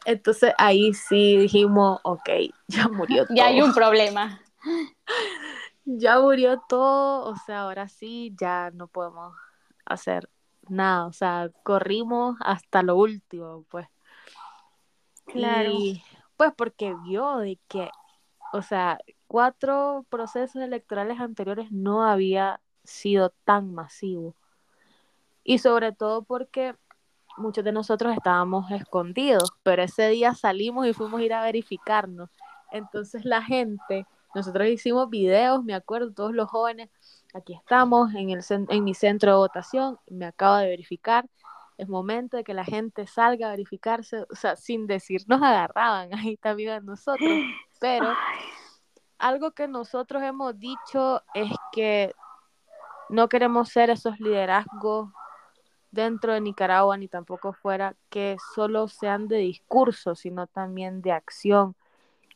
Entonces ahí sí dijimos, ok, *laughs* ya murió todo. Ya hay un problema. *laughs* ya murió todo, o sea, ahora sí, ya no podemos hacer nada, o sea, corrimos hasta lo último, pues. Claro. Y pues porque vio de que, o sea, cuatro procesos electorales anteriores no había sido tan masivo. Y sobre todo porque muchos de nosotros estábamos escondidos, pero ese día salimos y fuimos a ir a verificarnos. Entonces la gente, nosotros hicimos videos, me acuerdo, todos los jóvenes, aquí estamos en, el, en mi centro de votación, me acabo de verificar, es momento de que la gente salga a verificarse, o sea, sin decir, nos agarraban *laughs* ahí también nosotros, pero algo que nosotros hemos dicho es que no queremos ser esos liderazgos dentro de Nicaragua ni tampoco fuera que solo sean de discurso, sino también de acción.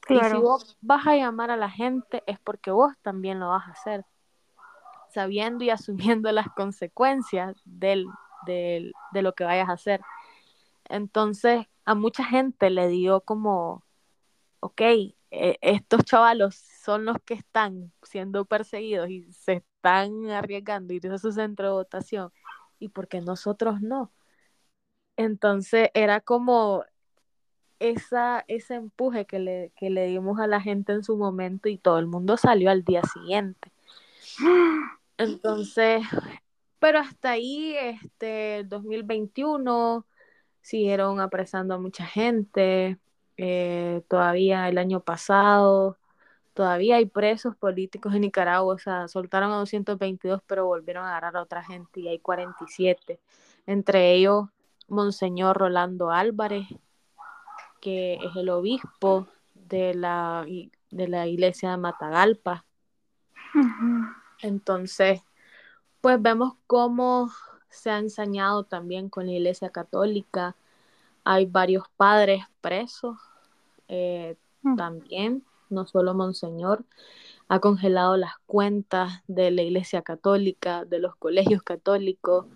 Y si vos vas a llamar a la gente es porque vos también lo vas a hacer sabiendo y asumiendo las consecuencias del, de lo que vayas a hacer. Entonces, a mucha gente le dio como, ok, e, estos chavalos son los que están siendo perseguidos y se están arriesgando y a su centro de votación, y porque nosotros no. Entonces, era como esa, ese empuje que le, que le dimos a la gente en su momento y todo el mundo salió al día siguiente. *gasps* Entonces, pero hasta ahí, este, 2021, siguieron apresando a mucha gente. Eh, todavía el año pasado, todavía hay presos políticos en Nicaragua. O sea, soltaron a 222, pero volvieron a agarrar a otra gente y hay 47. Entre ellos, Monseñor Rolando Álvarez, que es el obispo de la, de la iglesia de Matagalpa. Entonces, pues vemos cómo se ha ensañado también con la Iglesia Católica. Hay varios padres presos eh, mm. también. no solo Monseñor, ha congelado las cuentas de la Iglesia Católica, de los colegios católicos.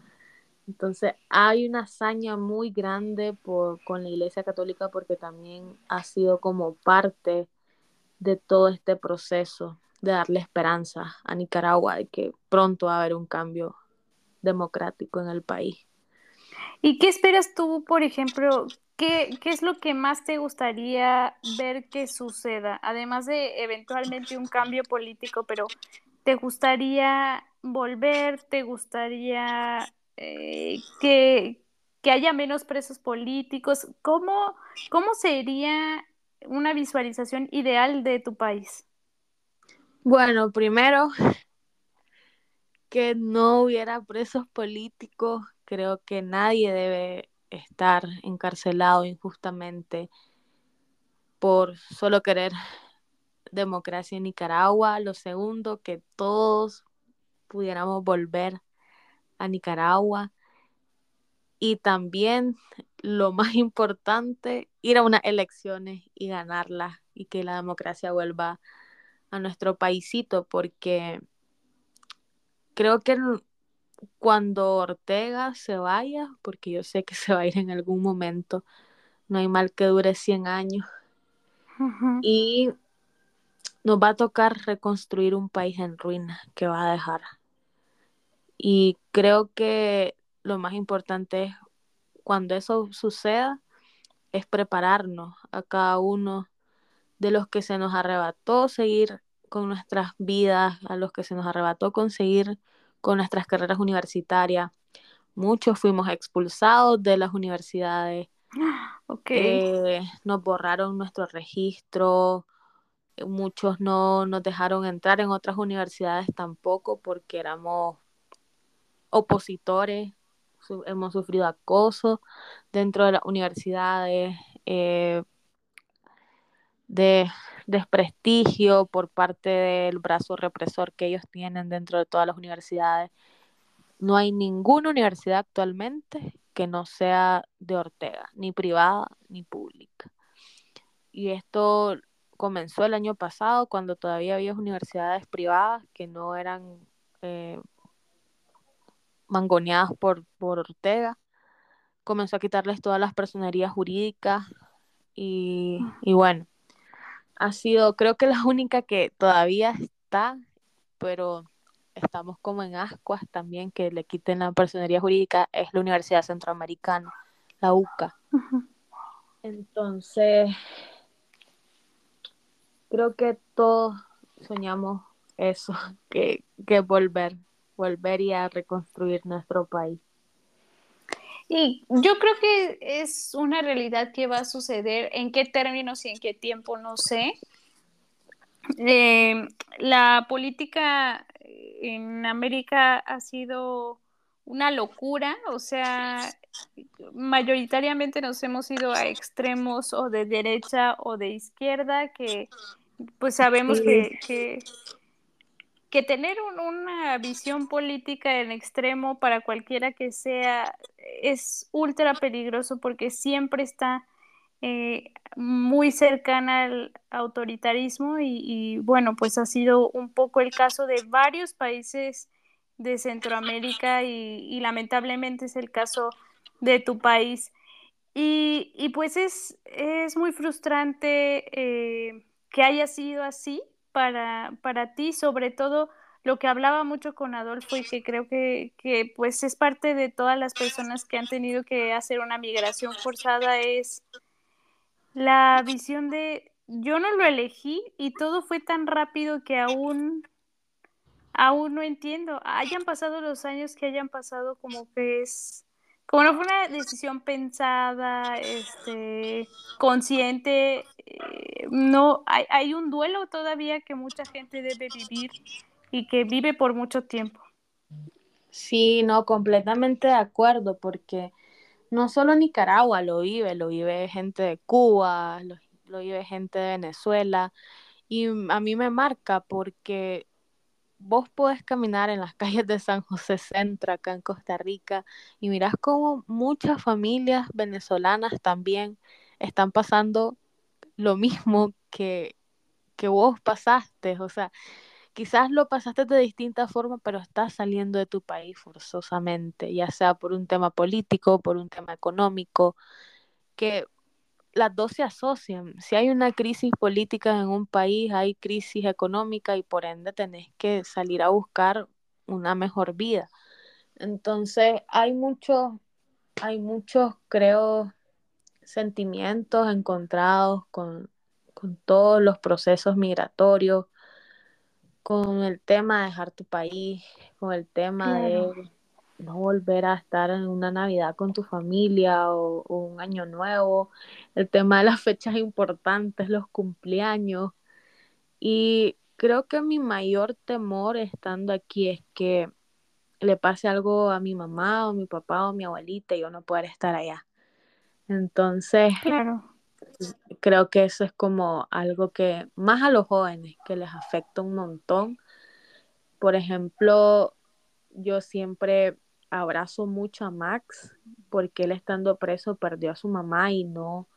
Entonces hay una hazaña muy grande por, con la Iglesia Católica porque también ha sido como parte de todo este proceso de darle esperanza a Nicaragua de que pronto va a haber un cambio democrático en el país. ¿Y qué esperas tú, por ejemplo, ¿Qué, ¿Qué, es lo que más te gustaría ver que suceda? Además de eventualmente un cambio político, pero ¿te gustaría volver? ¿Te gustaría eh, que, que, haya menos presos políticos? ¿Cómo, ¿Cómo sería una visualización ideal de tu país? Bueno, primero, que no hubiera presos políticos. Creo que nadie debe estar encarcelado injustamente por solo querer democracia en Nicaragua. Lo segundo, que todos pudiéramos volver a Nicaragua. Y también lo más *laughs* importante, ir a unas elecciones y ganarlas y que la democracia vuelva a nuestro paísito, porque creo que cuando Ortega se vaya, porque yo sé que *laughs* se va a ir en algún momento, no hay mal que dure 100 años, y nos va a tocar reconstruir un país en ruinas que va a dejar. Y creo que lo más importante es cuando eso suceda, es prepararnos a cada uno de los que se nos arrebató seguir con nuestras vidas, a los que se nos arrebató conseguir con nuestras carreras universitarias. Muchos fuimos expulsados de las universidades. *gasps* Okay. Eh, nos borraron nuestro registro. Muchos no nos dejaron entrar en otras universidades tampoco porque éramos opositores. hemos sufrido acoso dentro de las universidades, eh, de desprestigio por parte del brazo represor que ellos tienen dentro de todas las universidades. No hay ninguna universidad actualmente que no sea de Ortega, ni privada ni pública. Y esto comenzó el año pasado cuando todavía había universidades privadas que no eran eh, mangoneadas por, por Ortega. Comenzó a quitarles todas las personerías jurídicas y, y bueno, ha sido, creo que la única que todavía está, pero estamos como en ascuas también que le quiten la personería jurídica, es la Universidad Centroamericana, la UCA. Entonces, creo que todos soñamos eso, *laughs* que, que volver, volver y a reconstruir nuestro país. Y yo creo que es una realidad que va a suceder, en qué términos y en qué tiempo, no sé. Eh, la política en América ha sido una locura, o sea, mayoritariamente nos hemos ido a extremos o de derecha o de izquierda, que pues sabemos que, que, que tener una visión política en extremo para cualquiera que sea es ultra peligroso porque siempre está eh, muy cercana al autoritarismo y, bueno, pues ha sido un poco el caso de varios países de Centroamérica y, lamentablemente es el caso de tu país. Y, pues es, es, muy frustrante eh, que haya sido así, para, para ti, sobre todo lo que hablaba mucho con Adolfo y que creo que, que, pues es parte de todas las personas que han tenido que hacer una migración forzada es la visión de yo no lo elegí y todo fue tan rápido que aún aún no entiendo. Hayan pasado los años que hayan pasado como que es como no fue una decisión pensada, este, consciente, eh, no, hay, hay, un duelo todavía que mucha gente debe vivir y que vive por mucho tiempo. Sí, no, completamente de acuerdo, porque no solo Nicaragua lo vive, lo vive gente de Cuba, lo, lo vive gente de Venezuela, y a mí me marca porque vos podés caminar en las *laughs* calles de San José Centro, acá en Costa Rica, y mirás cómo muchas familias venezolanas también están pasando lo mismo que, que vos pasaste, o sea, quizás lo pasaste de distinta forma, pero estás saliendo de tu país forzosamente, ya sea por un tema político, por un tema económico, que las dos se asocian. Si hay una crisis política en un país, hay crisis económica y por ende tenés que salir a buscar una mejor vida. Entonces, hay muchos, hay muchos, creo, sentimientos encontrados con, con todos los procesos migratorios, con el tema de dejar tu país, con el tema de no volver a estar en una Navidad con tu familia o, un año nuevo, el tema de las fechas importantes, los cumpleaños. Y creo que mi mayor temor estando aquí es que le pase algo a mi mamá o mi papá o mi abuelita y yo no poder estar allá. Entonces, creo que eso es como algo que más a los jóvenes que les afecta un montón. Por ejemplo, yo siempre abrazo mucho a Max porque él estando preso perdió a su mamá y no,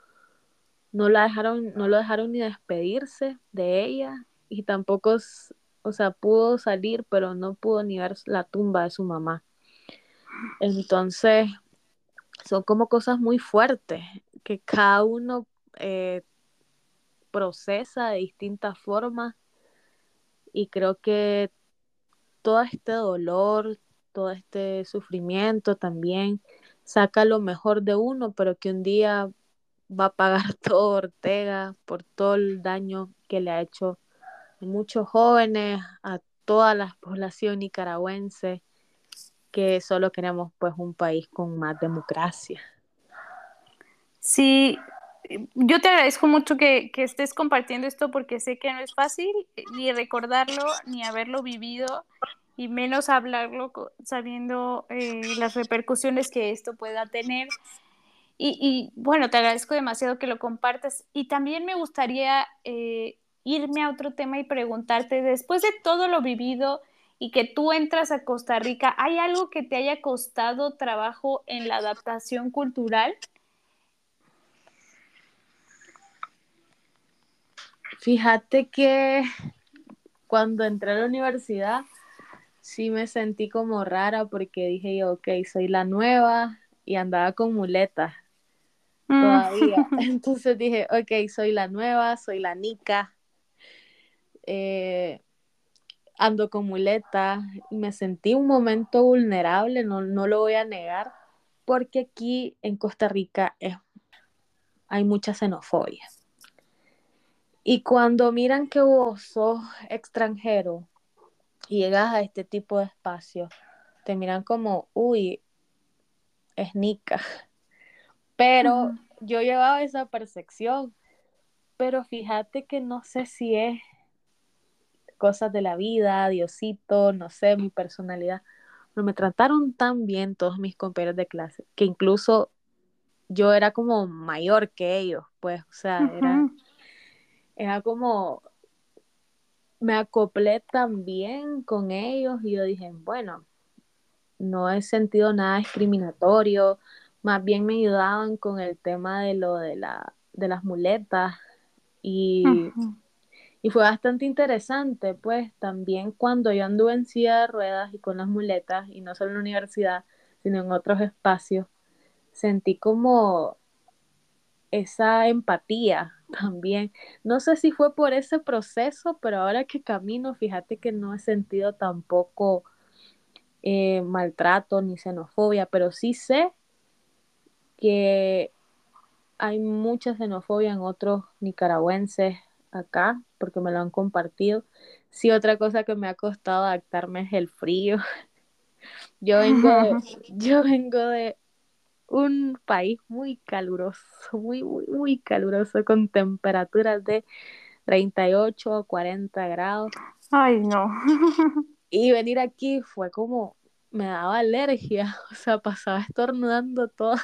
no la dejaron, no lo dejaron ni despedirse de ella y tampoco, o sea, pudo salir, pero no pudo ni ver la tumba de su mamá. Entonces, son como cosas muy fuertes que cada uno eh, procesa de distintas formas y creo que todo este dolor, todo este sufrimiento también saca lo mejor de uno, pero que un día va a pagar *laughs* todo Ortega por todo el daño que le ha hecho a muchos jóvenes, a toda la población nicaragüense, que solo queremos pues un país con más democracia. Sí, yo te agradezco mucho que, que estés compartiendo esto porque sé que no es fácil ni recordarlo ni haberlo vivido y menos hablarlo sabiendo eh, las repercusiones que esto pueda tener. Y, bueno, te agradezco demasiado que lo compartas. Y también me gustaría eh, irme a otro tema y preguntarte, después de todo lo vivido y que tú entras a Costa Rica, ¿hay algo que te haya costado trabajo en la adaptación cultural? Fíjate que cuando entré a la universidad, sí me sentí como rara porque dije yo, ok, soy la nueva y andaba con muletas mm. todavía. *laughs* *laughs* Entonces dije, ok, soy la nueva, soy la nica, eh, ando con muletas y me sentí un momento vulnerable, no, no lo voy a negar, porque aquí en Costa Rica es, hay mucha xenofobia. Y cuando miran que vos sos extranjero, y llegas a este tipo de espacios, te miran como, uy, es Nica. *laughs* Pero yo llevaba esa percepción, pero fíjate que no sé si es cosas de la vida, Diosito, no sé, mi personalidad. Pero me trataron tan bien todos mis compañeros de clase, que incluso yo era como mayor que ellos, pues, o sea, era, era como, me acoplé también con ellos y yo dije, bueno, no he sentido nada discriminatorio, más bien me ayudaban con el tema de lo de, la, de las muletas y, y fue bastante interesante, pues también cuando yo anduve en silla de ruedas y con las muletas, y no solo en la universidad, sino en otros espacios, sentí como esa empatía también. No sé si fue por ese proceso, pero ahora que camino, fíjate que no he sentido tampoco eh, maltrato ni xenofobia, pero sí sé que hay mucha xenofobia en otros nicaragüenses acá, porque me lo han compartido. Sí, otra cosa que me ha costado adaptarme es el frío. Yo *laughs* vengo yo vengo de *laughs* un país muy caluroso, muy, muy, muy caluroso, con temperaturas de 38 o 40 grados. Ay, no. *laughs* y venir aquí fue como, me daba alergia, *laughs* o sea, pasaba estornudando toda,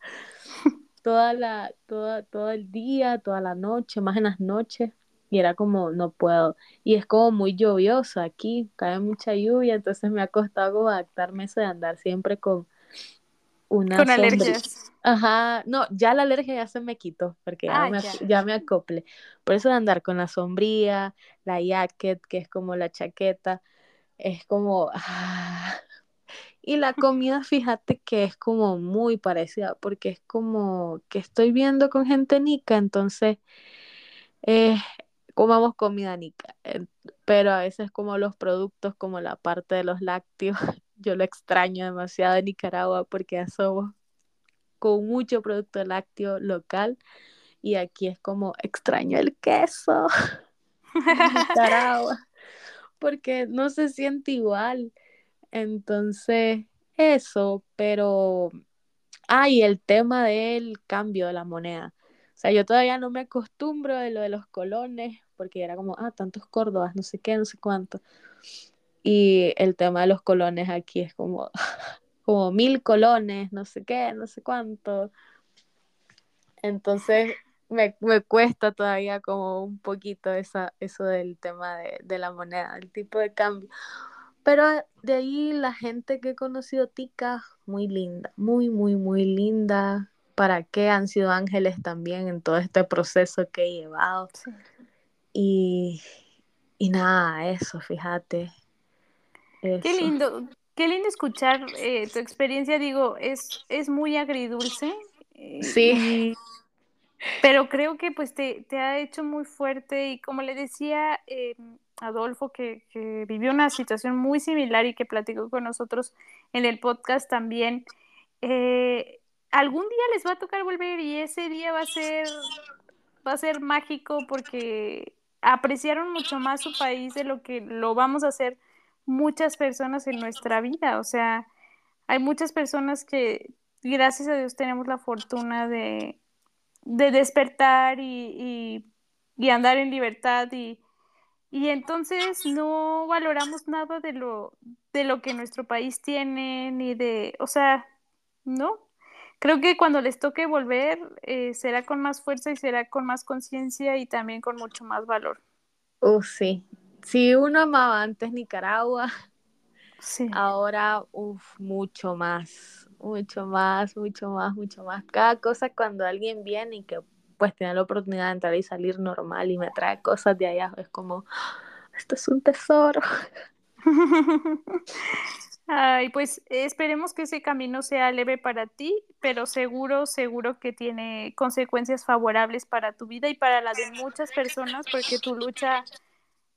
*laughs* toda la, toda, todo el día, toda la noche, más en las noches. Y era como, no puedo. Y es como muy lluvioso aquí, cae mucha lluvia, entonces me ha costado adaptarme eso de andar siempre con con alergias. Ajá, no, ya la alergia ya se me quitó, porque ya, Ah, me, ya. ya me acople. Por eso de andar con la sombría, la jacket, que es como la chaqueta, es como... ah. Y la comida, fíjate que es como muy parecida, porque es como que estoy viendo con gente nica, entonces eh, comamos comida nica. Eh, Pero a veces como los productos, como la parte de los lácteos, yo lo extraño demasiado de Nicaragua porque ya somos con mucho producto lácteo local y aquí es como extraño el queso Nicaragua *laughs* porque no se siente igual. Entonces, eso, pero... Ah, y el tema del cambio de la moneda. O sea, yo todavía no me acostumbro de lo de los colones, porque era como, ah, tantos córdobas, no sé qué, no sé cuánto. Y el tema de los colones aquí es como, *laughs* como mil colones, no sé qué, no sé cuánto. Entonces me, me cuesta todavía como un poquito esa, eso del tema de, de la moneda, el tipo de cambio. Pero de ahí la gente que he conocido tica, muy linda, muy, muy, muy linda. ¿Para qué han sido ángeles también en todo este proceso que he llevado? Sí. Y, y nada, eso, fíjate. Qué lindo, qué lindo escuchar eh, tu experiencia, digo, es, es muy agridulce. eh, Sí. y- pero creo que pues te, te ha hecho muy fuerte y como le decía eh, Adolfo, que, que vivió una situación muy similar y que platicó con nosotros en el podcast también, eh, algún día les va a tocar volver y ese día va a ser, va a ser mágico porque apreciaron mucho más su país de lo que lo vamos a hacer muchas personas en nuestra vida. O sea, hay muchas personas que, gracias a Dios, tenemos la fortuna de, de despertar y, y- andar en libertad y, y entonces no valoramos nada de lo, de lo que nuestro país tiene, ni de, o sea, no. Creo que cuando les toque volver, eh, será con más fuerza y será con más conciencia y también con mucho más valor. Uh, sí. Si uno amaba antes Nicaragua, Sí. ahora, uff, mucho más, mucho más, mucho más, mucho más. Cada cosa cuando alguien viene y que pues tiene la oportunidad de entrar y salir normal y me trae cosas de allá, es como, esto es un tesoro. *laughs* Ay, pues esperemos que ese camino sea leve para ti, pero seguro, seguro que tiene consecuencias favorables para tu vida y para la de muchas personas, porque tu lucha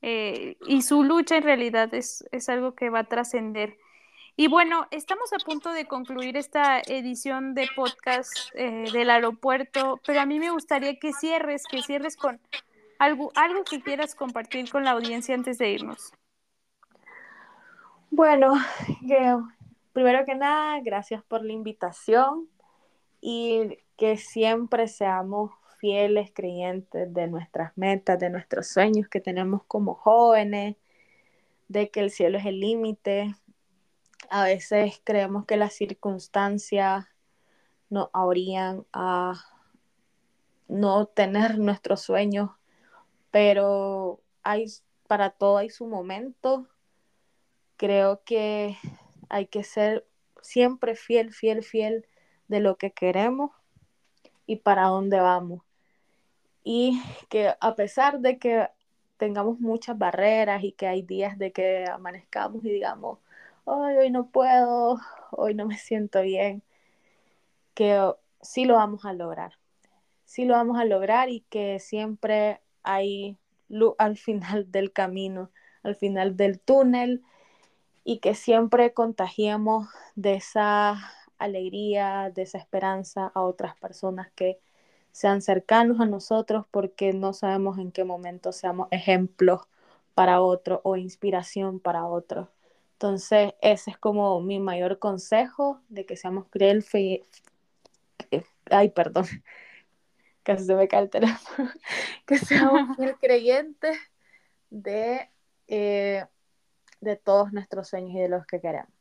eh, y su lucha en realidad es, es algo que va a trascender. Y bueno, estamos a punto de concluir esta edición de podcast eh, del aeropuerto, pero a mí me gustaría que cierres, que cierres con algo, algo que quieras compartir con la audiencia antes de irnos. Bueno, primero que nada, gracias por la invitación y que siempre seamos fieles creyentes de nuestras metas, de nuestros sueños que tenemos como jóvenes, de que el cielo es el límite. A veces creemos que las circunstancias nos habrían a no tener nuestros sueños, pero hay para todo hay su momento. Creo que hay que ser siempre fiel, fiel, fiel de lo que queremos y para dónde vamos. Y que a pesar de que tengamos muchas barreras y que hay días de que amanezcamos y digamos, hoy no puedo, hoy no me siento bien, que sí lo vamos a lograr, sí lo vamos a lograr y que siempre hay luz al final del camino, al final del túnel y que siempre contagiemos de esa alegría, de esa esperanza a otras personas que sean cercanos a nosotros porque no sabemos en qué momento seamos ejemplos para otros o inspiración para otros. Entonces, ese es como mi mayor consejo de que seamos fiel, fe... ay, perdón, *laughs* casi se me cae el teléfono, *laughs* que seamos *laughs* fiel creyentes de, eh, de todos nuestros sueños y de los que queremos.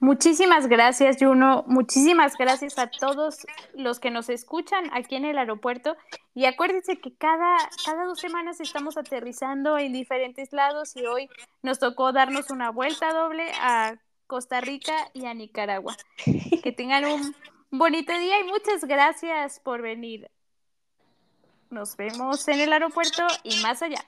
Muchísimas gracias, Juno. Muchísimas gracias a todos los que nos escuchan aquí en el aeropuerto. Y acuérdense que cada, cada dos semanas estamos aterrizando en diferentes lados y hoy nos tocó darnos una vuelta doble a Costa Rica y a Nicaragua. Que tengan un Bonito día y muchas gracias por venir. Nos vemos en el aeropuerto y más allá.